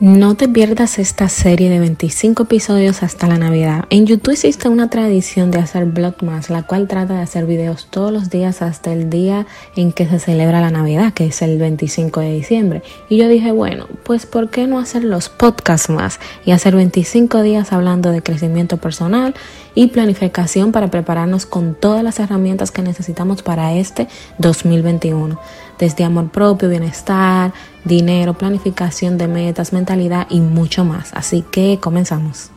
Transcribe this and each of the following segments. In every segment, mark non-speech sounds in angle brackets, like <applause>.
No te pierdas esta serie de 25 episodios hasta la Navidad. En YouTube existe una tradición de hacer Vlogmas, la cual trata de hacer videos todos los días hasta el día en que se celebra la Navidad, que es el 25 de diciembre. Y yo dije, bueno, pues ¿por qué no hacer los podcasts más y hacer 25 días hablando de crecimiento personal y planificación para prepararnos con todas las herramientas que necesitamos para este 2021? Desde amor propio, bienestar, dinero, planificación de metas, mentalidad y mucho más. Así que comenzamos.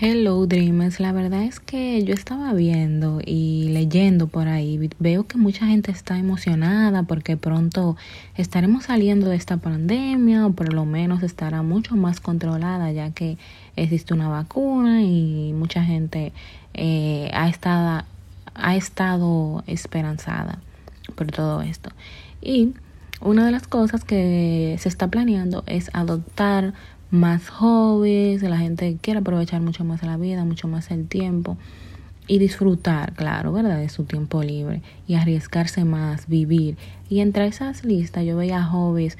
Hello Dreamers, la verdad es que yo estaba viendo y leyendo por ahí, veo que mucha gente está emocionada porque pronto estaremos saliendo de esta pandemia o por lo menos estará mucho más controlada ya que existe una vacuna y mucha gente eh, ha, estado, ha estado esperanzada por todo esto. Y una de las cosas que se está planeando es adoptar más hobbies, la gente quiere aprovechar mucho más la vida, mucho más el tiempo y disfrutar, claro, ¿verdad? De su tiempo libre y arriesgarse más, vivir. Y entre esas listas yo veía hobbies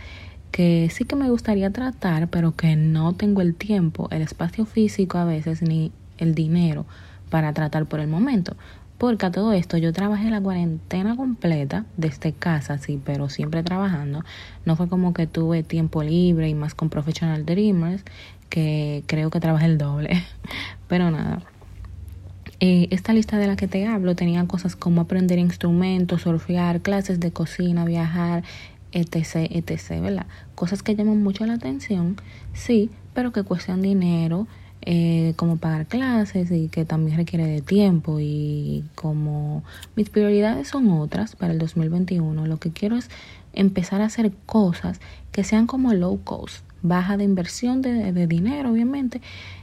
que sí que me gustaría tratar, pero que no tengo el tiempo, el espacio físico a veces, ni el dinero para tratar por el momento. Porque a todo esto yo trabajé la cuarentena completa desde casa, sí, pero siempre trabajando. No fue como que tuve tiempo libre y más con Professional Dreamers, que creo que trabajé el doble. <laughs> Pero nada. Eh, esta lista de la que te hablo tenía cosas como aprender instrumentos, surfear, clases de cocina, viajar, etc, etc, ¿verdad? Cosas que llaman mucho la atención, sí, pero que cuestan dinero eh, como pagar clases y que también requiere de tiempo. Y como mis prioridades son otras para el 2021, lo que quiero es empezar a hacer cosas que sean como low cost, baja de inversión de, de dinero obviamente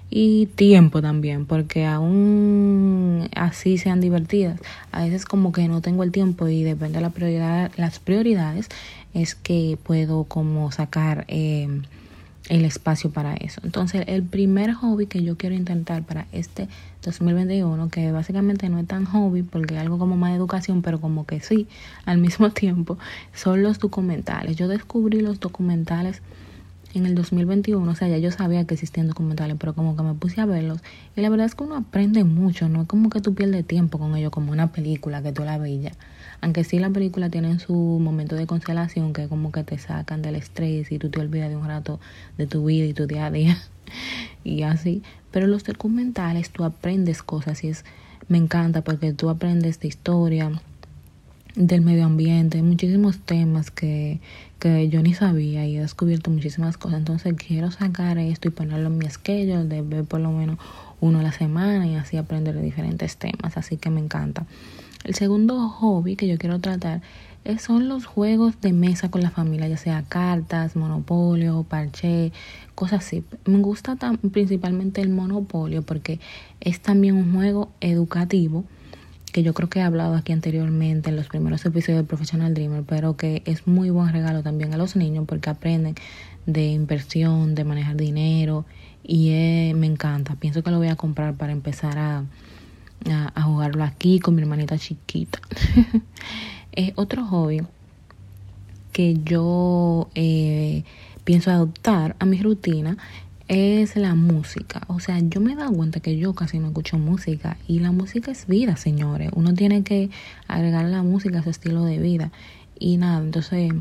y tiempo también, porque aún así sean divertidas, a veces como que no tengo el tiempo y depende de la prioridad, las prioridades es que puedo como sacar eh, el espacio para eso. Entonces, el primer hobby que yo quiero intentar para este 2021, que básicamente no es tan hobby porque es algo como más de educación, pero como que sí, al mismo <laughs> tiempo, son los documentales. Yo descubrí los documentales en el 2021, o sea, ya yo sabía que existían documentales, pero como que me puse a verlos y la verdad es que uno aprende mucho, no es como que tú pierdes tiempo con ellos como una película que tú la veías. Aunque sí la película tiene su momento de constelación que como que te sacan del estrés y tú te olvidas de un rato de tu vida y tu día a día <laughs> y así, pero los documentales tú aprendes cosas y es me encanta porque tú aprendes de historia, del medio ambiente, muchísimos temas que, que yo ni sabía y he descubierto muchísimas cosas. Entonces quiero sacar esto y ponerlo en mi schedule de ver por lo menos uno a la semana y así aprender de diferentes temas. Así que me encanta. El segundo hobby que yo quiero tratar son los juegos de mesa con la familia, ya sea cartas, monopolio, parche, cosas así. Me gusta principalmente el monopolio porque es también un juego educativo que yo creo que he hablado aquí anteriormente en los primeros episodios de Professional Dreamer, pero que es muy buen regalo también a los niños porque aprenden de inversión, de manejar dinero y me encanta. Pienso que lo voy a comprar para empezar a, a, jugarlo aquí con mi hermanita chiquita. <laughs> es otro hobby que yo eh, pienso adoptar a mi rutina es la música. O sea, yo me he dado cuenta que yo casi no escucho música y la música es vida, señores. Uno tiene que agregar la música a su estilo de vida. Y nada, entonces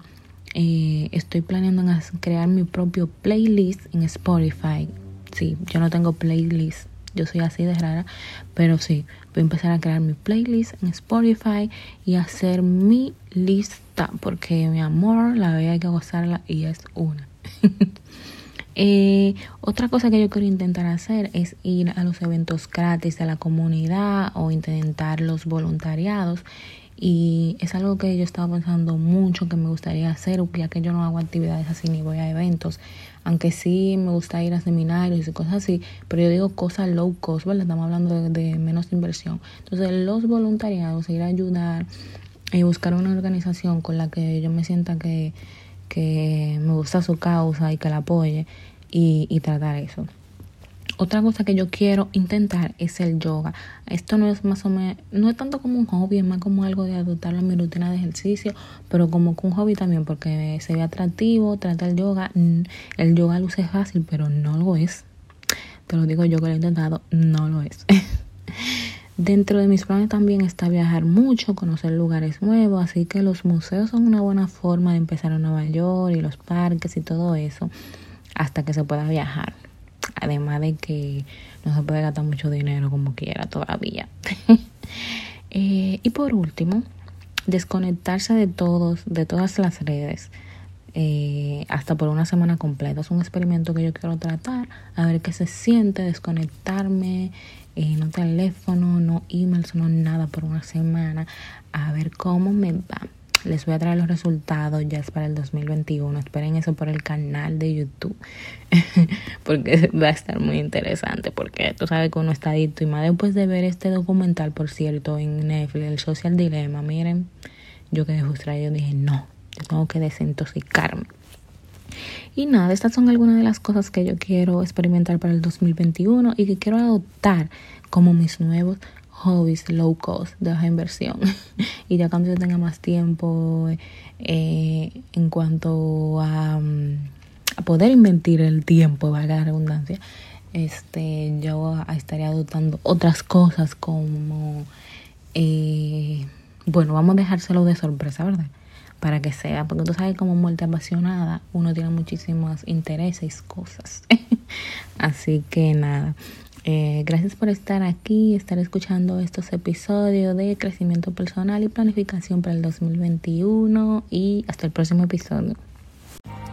eh, estoy planeando crear mi propio playlist en Spotify. Sí, yo no tengo playlist. Yo soy así de rara, pero sí, voy a empezar a crear mi playlist en Spotify y hacer mi lista, porque mi amor, la vida hay que gozarla y es una. <laughs> Eh, otra cosa que yo quiero intentar hacer es ir a los eventos gratis de la comunidad o intentar los voluntariados. Y es algo que yo estaba pensando mucho que me gustaría hacer, ya que yo no hago actividades así ni voy a eventos. Aunque sí me gusta ir a seminarios y cosas así, pero yo digo cosas low cost, ¿verdad? Estamos hablando de, menos inversión. Entonces, los voluntariados, ir a ayudar y buscar una organización con la que yo me sienta que que me gusta su causa y que la apoye y, tratar eso. Otra cosa que yo quiero intentar es el yoga. Esto no es más o menos, no es tanto como un hobby, es más como algo de adoptar a mi rutina de ejercicio, pero como un hobby también porque se ve atractivo, trata el yoga. El yoga luce fácil, pero no lo es. Te lo digo yo que lo he intentado, no lo es. <laughs> Dentro de mis planes también está viajar mucho, conocer lugares nuevos, así que los museos son una buena forma de empezar a Nueva York y los parques y todo eso hasta que se pueda viajar. Además de que no se puede gastar mucho dinero como quiera todavía. <laughs> Eh, y por último, desconectarse de todos, de todas las redes. Eh, hasta por una semana completa. Es un experimento que yo quiero tratar, a ver qué se siente desconectarme, eh, no teléfono, no emails, no nada por una semana, a ver cómo me va. Les voy a traer los resultados, ya es para el 2021. Esperen eso por el canal de YouTube, <laughs> porque va a estar muy interesante, porque tú sabes que uno está adicto y más después de ver este documental, por cierto, en Netflix, el Social Dilemma, miren, yo quedé frustrada, yo dije, no, yo tengo que desintoxicarme. Y nada, estas son algunas de las cosas que yo quiero experimentar para el 2021 y que quiero adoptar como mis nuevos hobbies low cost de baja inversión. <laughs> Y ya cuando yo tenga más tiempo eh, en cuanto a, a, poder invertir el tiempo valga la redundancia este yo estaría adoptando otras cosas como eh, bueno vamos a dejárselo de sorpresa verdad para que sea porque tú sabes como muerte apasionada uno tiene muchísimos intereses cosas. <laughs> Así que nada eh, gracias por estar aquí, estar escuchando estos episodios de crecimiento personal y planificación para el 2021 y hasta el próximo episodio.